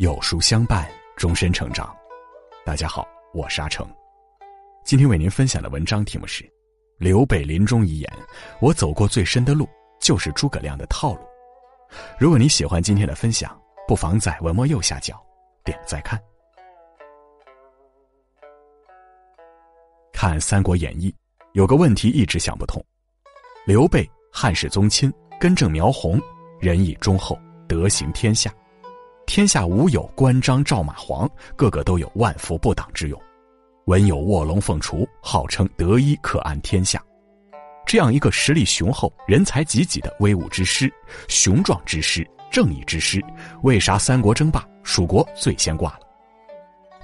有书相伴，终身成长。大家好，我是阿成。今天为您分享的文章题目是《刘备临终遗言》，我走过最深的路，就是诸葛亮的套路。如果你喜欢今天的分享，不妨在文末右下角点个再看。看《三国演义》，有个问题一直想不通：刘备，汉室宗亲，根正苗红，仁义忠厚，德行天下。天下无有关张赵马黄，个个都有万夫不挡之勇，文有卧龙凤雏，号称得一可安天下。这样一个实力雄厚、人才济济的威武之师、雄壮之师、正义之师，为啥三国争霸，蜀国最先挂了？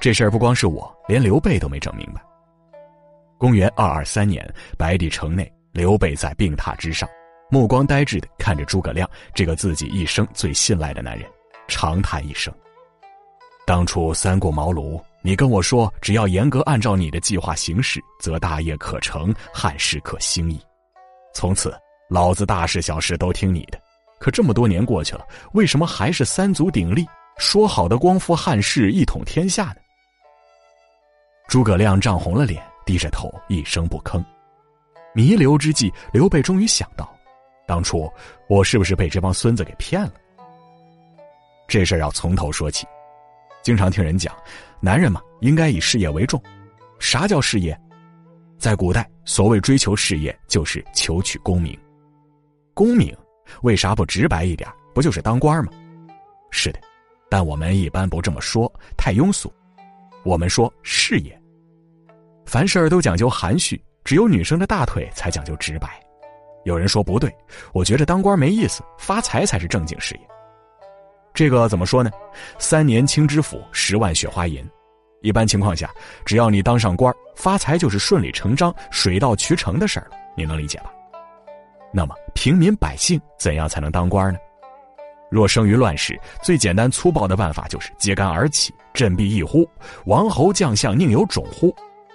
这事儿不光是我，连刘备都没整明白。公元二二三年，白帝城内，刘备在病榻之上，目光呆滞的看着诸葛亮这个自己一生最信赖的男人。长叹一声。当初三顾茅庐，你跟我说，只要严格按照你的计划行事，则大业可成，汉室可兴矣。从此，老子大事小事都听你的。可这么多年过去了，为什么还是三足鼎立，说好的光复汉室，一统天下呢？诸葛亮涨红了脸，低着头，一声不吭。弥留之际，刘备终于想到，当初我是不是被这帮孙子给骗了？这事儿要从头说起。经常听人讲，男人嘛，应该以事业为重。啥叫事业？在古代，所谓追求事业，就是求取功名。功名，为啥不直白一点？不就是当官吗？是的，但我们一般不这么说，太庸俗。我们说事业。凡事都讲究含蓄，只有女生的大腿才讲究直白。有人说不对，我觉得当官没意思，发财才是正经事业。这个怎么说呢？三年清知府，十万雪花银。一般情况下，只要你当上官发财就是顺理成章、水到渠成的事儿了。你能理解吧？那么平民百姓怎样才能当官呢？若生于乱世，最简单粗暴的办法就是揭竿而起，振臂一呼：“王侯将相宁有种乎？”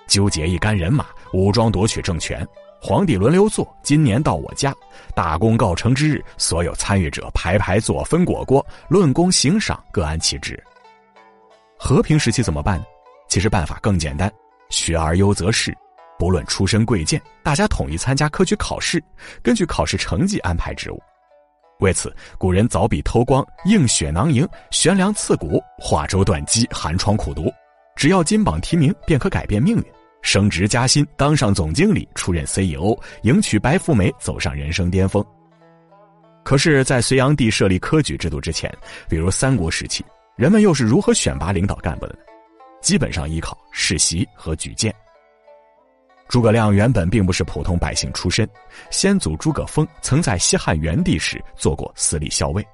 纠结一干人马，武装夺取政权。皇帝轮流坐，今年到我家，大功告成之日，所有参与者排排坐，分果果，论功行赏，各安其职。和平时期怎么办？其实办法更简单，学而优则仕，不论出身贵贱，大家统一参加科举考试，根据考试成绩安排职务。为此，古人凿壁偷光，映雪囊萤，悬梁刺股，画舟断机，寒窗苦读，只要金榜题名，便可改变命运。升职加薪，当上总经理，出任 CEO，迎娶白富美，走上人生巅峰。可是，在隋炀帝设立科举制度之前，比如三国时期，人们又是如何选拔领导干部的呢？基本上依靠世袭和举荐。诸葛亮原本并不是普通百姓出身，先祖诸葛丰曾在西汉元帝时做过司隶校尉，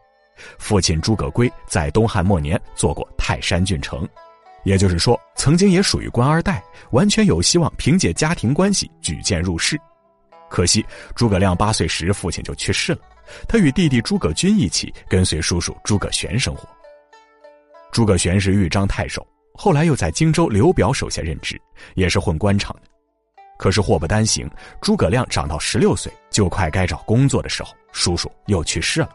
父亲诸葛圭在东汉末年做过泰山郡丞。也就是说，曾经也属于官二代，完全有希望凭借家庭关系举荐入仕。可惜诸葛亮八岁时父亲就去世了，他与弟弟诸葛均一起跟随叔叔诸葛玄生活。诸葛玄是豫章太守，后来又在荆州刘表手下任职，也是混官场的。可是祸不单行，诸葛亮长到十六岁就快该找工作的时候，叔叔又去世了。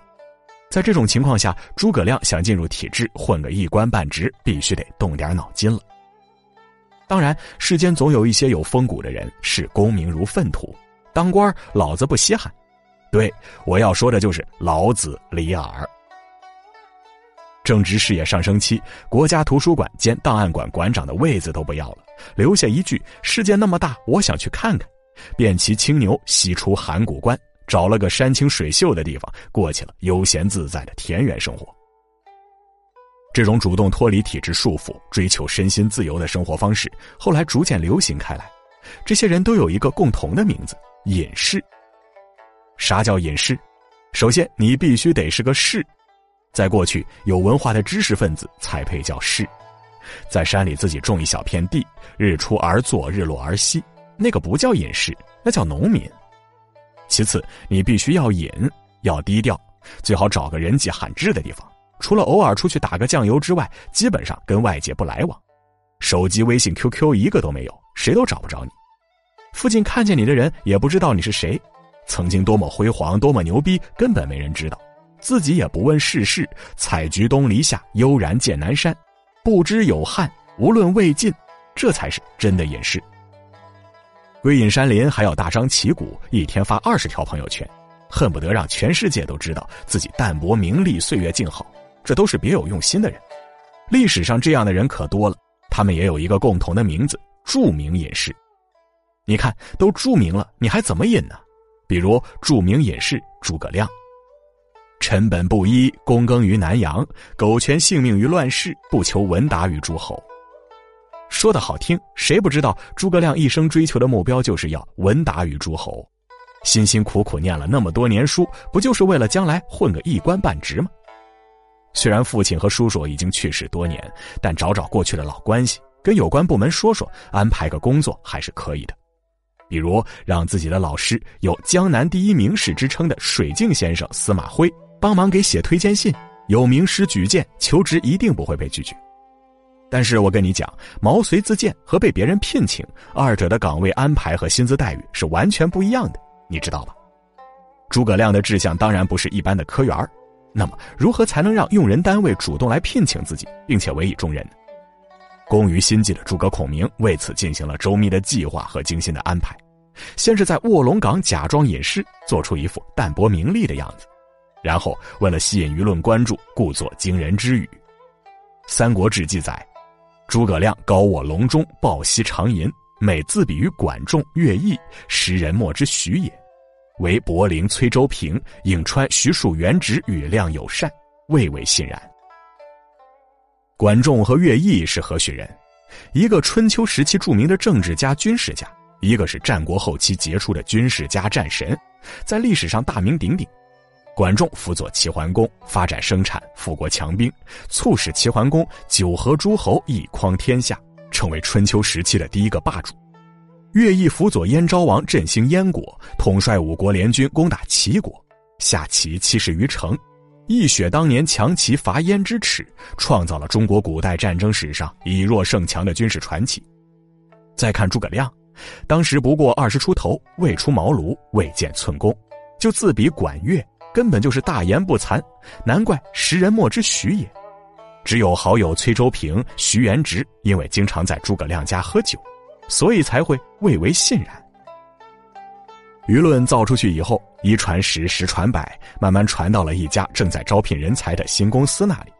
在这种情况下，诸葛亮想进入体制混个一官半职，必须得动点脑筋了。当然，世间总有一些有风骨的人，视功名如粪土，当官老子不稀罕。对，我要说的就是老子李耳。正值事业上升期，国家图书馆兼档案馆馆长的位子都不要了，留下一句：“世界那么大，我想去看看。”便骑青牛西出函谷关。找了个山清水秀的地方，过起了悠闲自在的田园生活。这种主动脱离体制束缚、追求身心自由的生活方式，后来逐渐流行开来。这些人都有一个共同的名字——隐士。啥叫隐士？首先，你必须得是个士。在过去，有文化的知识分子才配叫士。在山里自己种一小片地，日出而作，日落而息，那个不叫隐士，那叫农民。其次，你必须要隐，要低调，最好找个人迹罕至的地方，除了偶尔出去打个酱油之外，基本上跟外界不来往。手机、微信、QQ 一个都没有，谁都找不着你。附近看见你的人也不知道你是谁，曾经多么辉煌、多么牛逼，根本没人知道。自己也不问世事，采菊东篱下，悠然见南山，不知有汉，无论魏晋，这才是真的隐士。归隐山林还要大张旗鼓，一天发二十条朋友圈，恨不得让全世界都知道自己淡泊名利，岁月静好。这都是别有用心的人。历史上这样的人可多了，他们也有一个共同的名字——著名隐士。你看，都著名了，你还怎么隐呢？比如著名隐士诸葛亮。臣本布衣，躬耕于南阳，苟全性命于乱世，不求闻达于诸侯。说的好听，谁不知道诸葛亮一生追求的目标就是要文达于诸侯，辛辛苦苦念了那么多年书，不就是为了将来混个一官半职吗？虽然父亲和叔叔已经去世多年，但找找过去的老关系，跟有关部门说说，安排个工作还是可以的。比如让自己的老师，有“江南第一名士”之称的水镜先生司马徽帮忙给写推荐信，有名师举荐，求职一定不会被拒绝。但是我跟你讲，毛遂自荐和被别人聘请，二者的岗位安排和薪资待遇是完全不一样的，你知道吧？诸葛亮的志向当然不是一般的科员儿。那么，如何才能让用人单位主动来聘请自己，并且委以重任呢？工于心计的诸葛孔明为此进行了周密的计划和精心的安排。先是在卧龙岗假装隐士，做出一副淡泊名利的样子，然后为了吸引舆论关注，故作惊人之语。《三国志》记载，诸葛亮高卧龙中，抱膝长吟，每自比于管仲、乐毅，时人莫之许也。为柏陵崔州平、颍川徐庶元直与亮友善，未为信然。管仲和乐毅是何许人？一个春秋时期著名的政治家、军事家，一个是战国后期杰出的军事家、战神，在历史上大名鼎鼎。管仲辅佐齐桓公发展生产，富国强兵，促使齐桓公九合诸侯，一匡天下，成为春秋时期的第一个霸主。乐毅辅佐燕昭王振兴燕国，统帅五国联军攻打齐国，下齐七十余城，一雪当年强齐伐燕之耻，创造了中国古代战争史上以弱胜强的军事传奇。再看诸葛亮，当时不过二十出头，未出茅庐，未见寸功，就自比管乐，根本就是大言不惭，难怪识人莫之许也。只有好友崔周平、徐元直，因为经常在诸葛亮家喝酒。所以才会蔚为信然。舆论造出去以后，一传十，十传百，慢慢传到了一家正在招聘人才的新公司那里。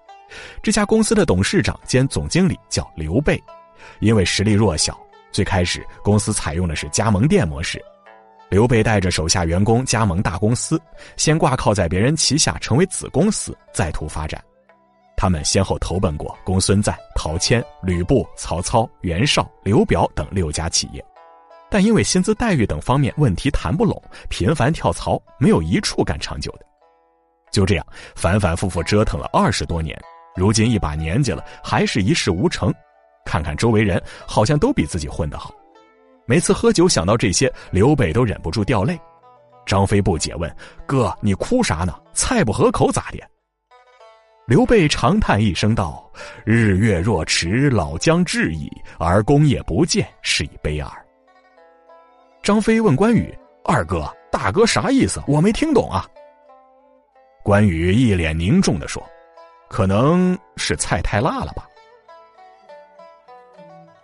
这家公司的董事长兼总经理叫刘备，因为实力弱小，最开始公司采用的是加盟店模式。刘备带着手下员工加盟大公司，先挂靠在别人旗下成为子公司，再图发展。他们先后投奔过公孙瓒、陶谦、吕布、曹操、袁绍、刘表等六家企业，但因为薪资待遇等方面问题谈不拢，频繁跳槽，没有一处干长久的。就这样反反复复折腾了二十多年，如今一把年纪了，还是一事无成。看看周围人，好像都比自己混得好。每次喝酒想到这些，刘备都忍不住掉泪。张飞不解问：“哥，你哭啥呢？菜不合口咋的？”刘备长叹一声道：“日月若迟，老将至矣，而功业不见，是以悲耳。”张飞问关羽：“二哥，大哥啥意思？我没听懂啊。”关羽一脸凝重的说：“可能是菜太辣了吧。”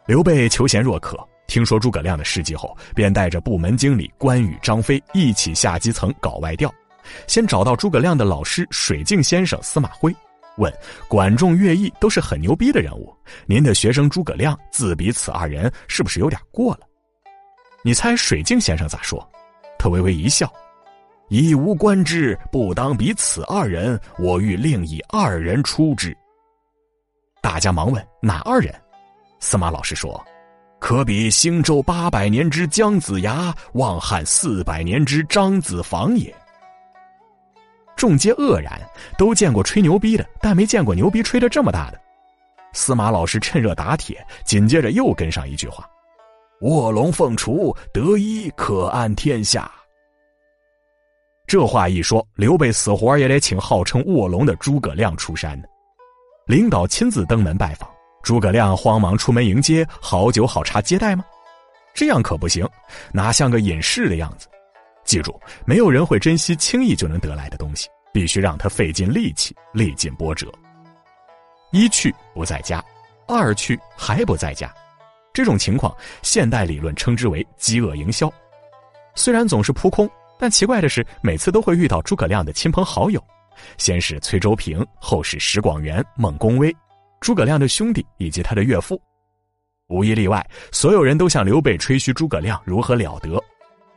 刘备求贤若渴，听说诸葛亮的事迹后，便带着部门经理关羽、张飞一起下基层搞外调，先找到诸葛亮的老师水镜先生司马徽。问管仲、乐毅都是很牛逼的人物，您的学生诸葛亮自比此二人，是不是有点过了？你猜水镜先生咋说？他微微一笑：“以吾观之，不当比此二人，我欲另以二人出之。”大家忙问哪二人？司马老师说：“可比兴周八百年之姜子牙，望汉四百年之张子房也。”众皆愕然，都见过吹牛逼的，但没见过牛逼吹得这么大的。司马老师趁热打铁，紧接着又跟上一句话：“卧龙凤雏，得一可安天下。”这话一说，刘备死活也得请号称卧龙的诸葛亮出山。领导亲自登门拜访，诸葛亮慌忙出门迎接，好酒好茶接待吗？这样可不行，哪像个隐士的样子。记住，没有人会珍惜轻易就能得来的东西，必须让他费尽力气，历尽波折。一去不在家，二去还不在家，这种情况，现代理论称之为饥饿营销。虽然总是扑空，但奇怪的是，每次都会遇到诸葛亮的亲朋好友，先是崔州平，后是石广元、孟公威，诸葛亮的兄弟以及他的岳父，无一例外，所有人都向刘备吹嘘诸葛亮如何了得。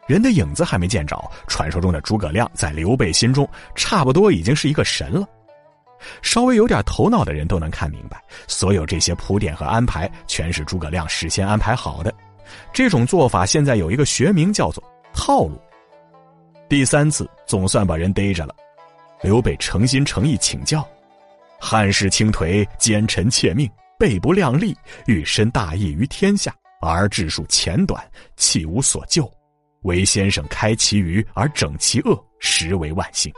人的影子还没见着，传说中的诸葛亮在刘备心中差不多已经是一个神了。稍微有点头脑的人都能看明白，所有这些铺垫和安排全是诸葛亮事先安排好的。这种做法现在有一个学名叫做套路。第三次总算把人逮着了，刘备诚心诚意请教：汉室倾颓，奸臣窃命，备不量力，欲伸大义于天下，而治数浅短，弃无所救。唯先生开其愚而整其恶，实为万幸。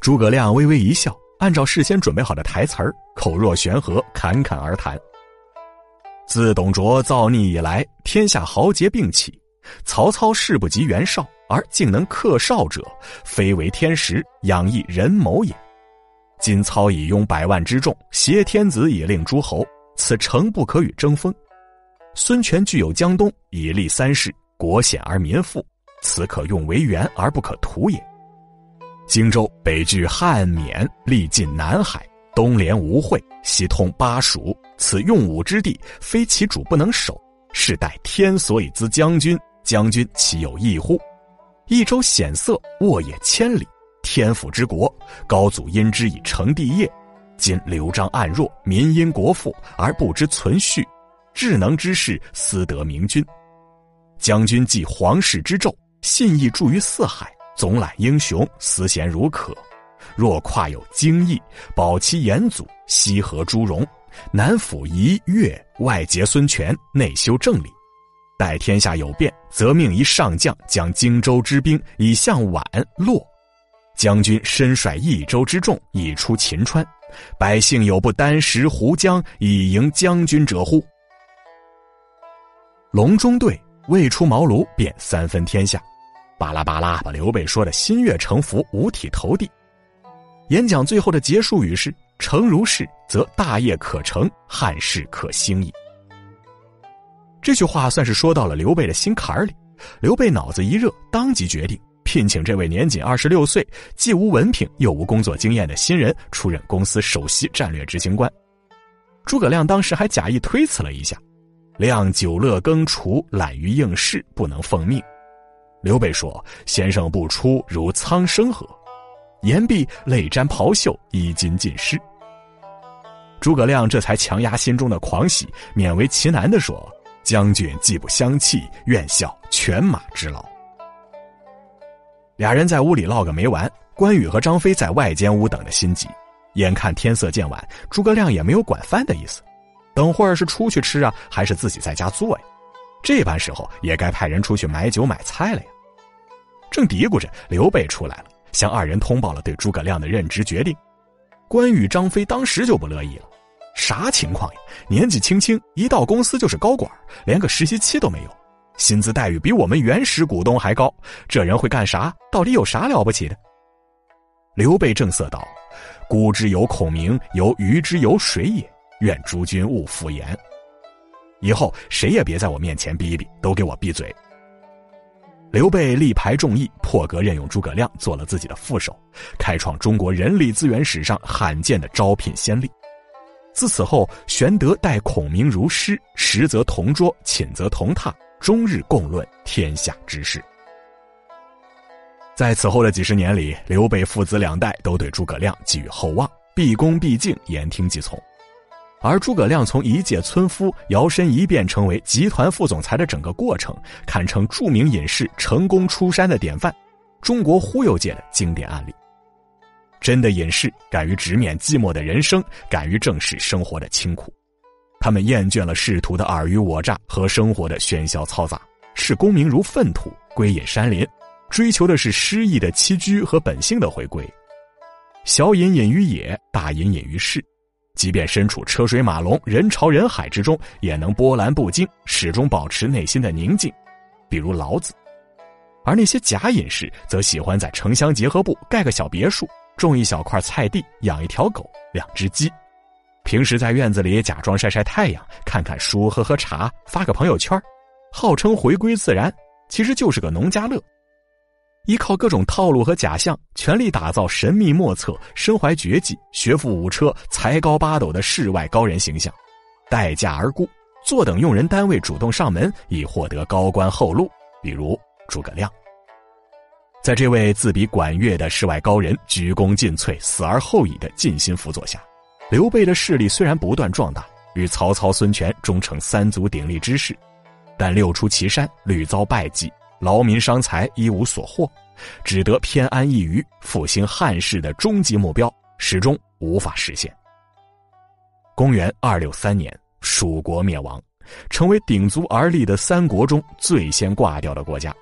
诸葛亮微微一笑，按照事先准备好的台词儿，口若悬河，侃侃而谈。自董卓造逆以来，天下豪杰并起，曹操势不及袁绍，而竟能克绍者，非为天时，养亦人谋也。今操以拥百万之众，挟天子以令诸侯，此诚不可与争锋。孙权具有江东，以立三世。国险而民富，此可用为援而不可图也。荆州北据汉沔，历尽南海，东连吴会，西通巴蜀，此用武之地，非其主不能守，是代天所以资将军。将军岂有异乎？益州险塞，沃野千里，天府之国，高祖因之以成帝业。今刘璋暗弱，民因国富而不知存续，智能之士私得明君。将军继皇室之胄，信义著于四海，总揽英雄，思贤如渴。若跨有荆益，保其严祖，西和诸戎，南抚夷越，外结孙权，内修正理。待天下有变，则命一上将将荆州之兵以向宛洛。将军身率益州之众，以出秦川，百姓有不单食胡浆以迎将军者乎？隆中对。未出茅庐便三分天下，巴拉巴拉把刘备说的心悦诚服、五体投地。演讲最后的结束语是：“诚如是，则大业可成，汉室可兴矣。”这句话算是说到了刘备的心坎里。刘备脑子一热，当即决定聘请这位年仅二十六岁、既无文凭又无工作经验的新人出任公司首席战略执行官。诸葛亮当时还假意推辞了一下。亮久乐耕锄，懒于应试，不能奉命。刘备说：“先生不出，如苍生何？”言毕，泪沾袍袖，衣襟尽湿。诸葛亮这才强压心中的狂喜，勉为其难地说：“将军既不相弃，愿效犬马之劳。”俩人在屋里唠个没完，关羽和张飞在外间屋等的心急。眼看天色渐晚，诸葛亮也没有管饭的意思。等会儿是出去吃啊，还是自己在家做呀？这般时候也该派人出去买酒买菜了呀。正嘀咕着，刘备出来了，向二人通报了对诸葛亮的任职决定。关羽、张飞当时就不乐意了：“啥情况呀？年纪轻轻，一到公司就是高管，连个实习期都没有，薪资待遇比我们原始股东还高，这人会干啥？到底有啥了不起的？”刘备正色道：“孤之有孔明，有鱼之有水也。”愿诸君勿敷衍。以后谁也别在我面前逼逼，都给我闭嘴。刘备力排众议，破格任用诸葛亮做了自己的副手，开创中国人力资源史上罕见的招聘先例。自此后，玄德待孔明如师，食则同桌，寝则同榻，终日共论天下之事。在此后的几十年里，刘备父子两代都对诸葛亮寄予厚望，毕恭毕敬，言听计从。而诸葛亮从一介村夫摇身一变成为集团副总裁的整个过程，堪称著名隐士成功出山的典范，中国忽悠界的经典案例。真的隐士敢于直面寂寞的人生，敢于正视生活的清苦。他们厌倦了仕途的尔虞我诈和生活的喧嚣嘈杂，视功名如粪土，归隐山林，追求的是诗意的栖居和本性的回归。小隐隐于野，大隐隐于市。即便身处车水马龙、人潮人海之中，也能波澜不惊，始终保持内心的宁静。比如老子，而那些假隐士则喜欢在城乡结合部盖个小别墅，种一小块菜地，养一条狗，两只鸡。平时在院子里假装晒晒太阳，看看书，喝喝茶，发个朋友圈，号称回归自然，其实就是个农家乐。依靠各种套路和假象，全力打造神秘莫测、身怀绝技、学富五车、才高八斗的世外高人形象，待价而沽，坐等用人单位主动上门，以获得高官厚禄。比如诸葛亮。在这位自比管乐的世外高人鞠躬尽瘁、死而后已的尽心辅佐下。刘备的势力虽然不断壮大，与曹操、孙权终成三足鼎立之势，但六出祁山屡遭败绩，劳民伤财，一无所获，只得偏安一隅，复兴汉室的终极目标始终无法实现。公元二六三年，蜀国灭亡，成为鼎足而立的三国中最先挂掉的国家。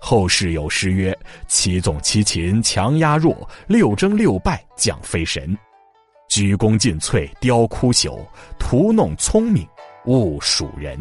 后世有诗曰：“七纵七擒强压弱，六争六败将非神。”鞠躬尽瘁，雕枯朽；屠弄聪明，误蜀人。